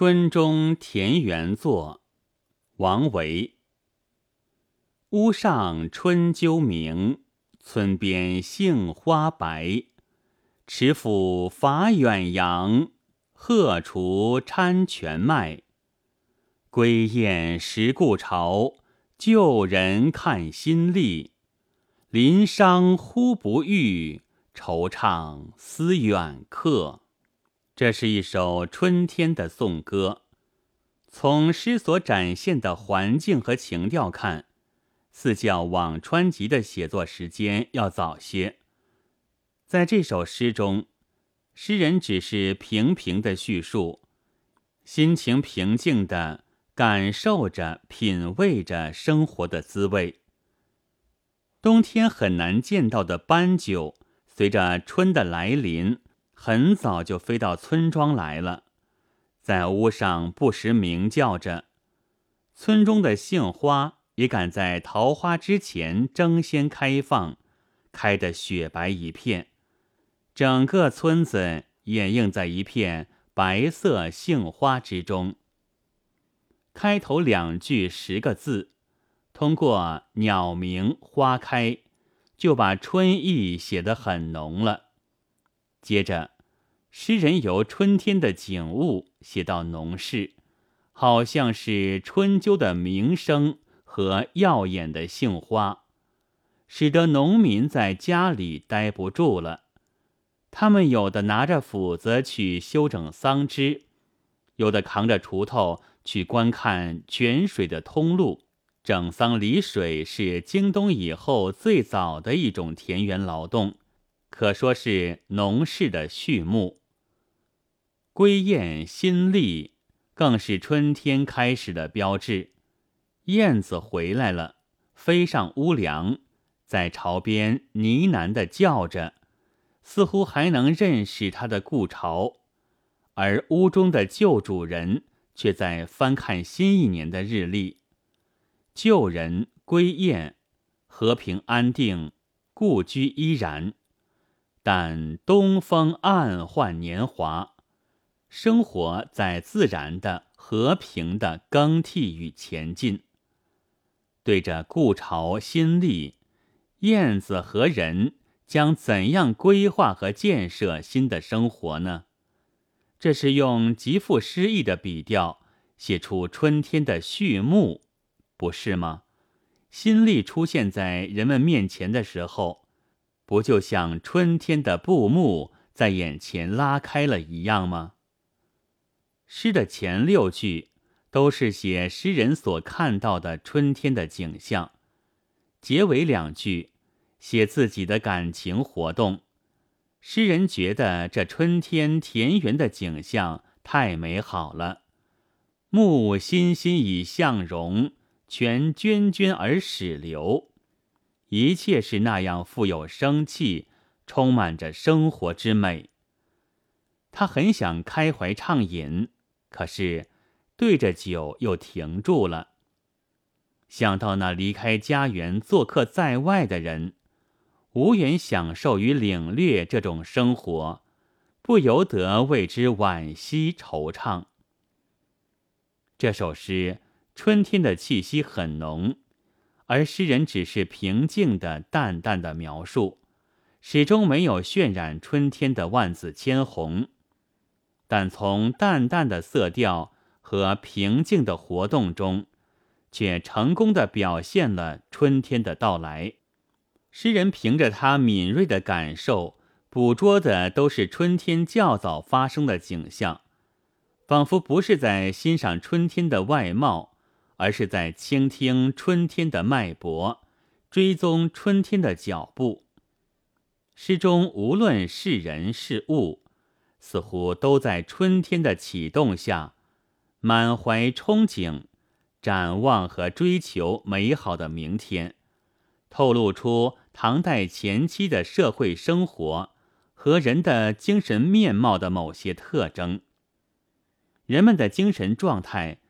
春中田园作，王维。屋上春鸠鸣，村边杏花白。池府法远扬，鹤雏掺泉麦。归雁识故巢，旧人看新历。临觞忽不遇，惆怅思远客。这是一首春天的颂歌。从诗所展现的环境和情调看，似较往川集的写作时间要早些。在这首诗中，诗人只是平平的叙述，心情平静的感受着、品味着生活的滋味。冬天很难见到的斑鸠，随着春的来临。很早就飞到村庄来了，在屋上不时鸣叫着。村中的杏花也赶在桃花之前争先开放，开得雪白一片，整个村子掩映在一片白色杏花之中。开头两句十个字，通过鸟鸣花开，就把春意写得很浓了。接着，诗人由春天的景物写到农事，好像是春秋的鸣声和耀眼的杏花，使得农民在家里待不住了。他们有的拿着斧子去修整桑枝，有的扛着锄头去观看泉水的通路。整桑理水是京东以后最早的一种田园劳动。可说是农事的序幕。归雁新历，更是春天开始的标志。燕子回来了，飞上屋梁，在巢边呢喃的叫着，似乎还能认识它的故巢。而屋中的旧主人却在翻看新一年的日历。旧人归雁，和平安定，故居依然。但东风暗换年华，生活在自然的、和平的更替与前进。对着故巢新立，燕子和人将怎样规划和建设新的生活呢？这是用极富诗意的笔调写出春天的序幕，不是吗？新历出现在人们面前的时候。不就像春天的布幕在眼前拉开了一样吗？诗的前六句都是写诗人所看到的春天的景象，结尾两句写自己的感情活动。诗人觉得这春天田园的景象太美好了，木欣欣以向荣，泉涓涓而始流。一切是那样富有生气，充满着生活之美。他很想开怀畅饮，可是对着酒又停住了。想到那离开家园做客在外的人，无缘享受与领略这种生活，不由得为之惋惜惆怅。这首诗春天的气息很浓。而诗人只是平静的、淡淡的描述，始终没有渲染春天的万紫千红，但从淡淡的色调和平静的活动中，却成功的表现了春天的到来。诗人凭着他敏锐的感受，捕捉的都是春天较早发生的景象，仿佛不是在欣赏春天的外貌。而是在倾听春天的脉搏，追踪春天的脚步。诗中无论是人是物，似乎都在春天的启动下，满怀憧憬，展望和追求美好的明天，透露出唐代前期的社会生活和人的精神面貌的某些特征。人们的精神状态。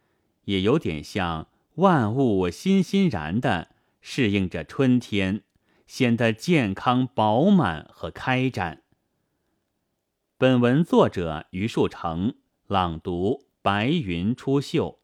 也有点像万物欣欣然的适应着春天，显得健康饱满和开展。本文作者余树成朗读。白云出岫。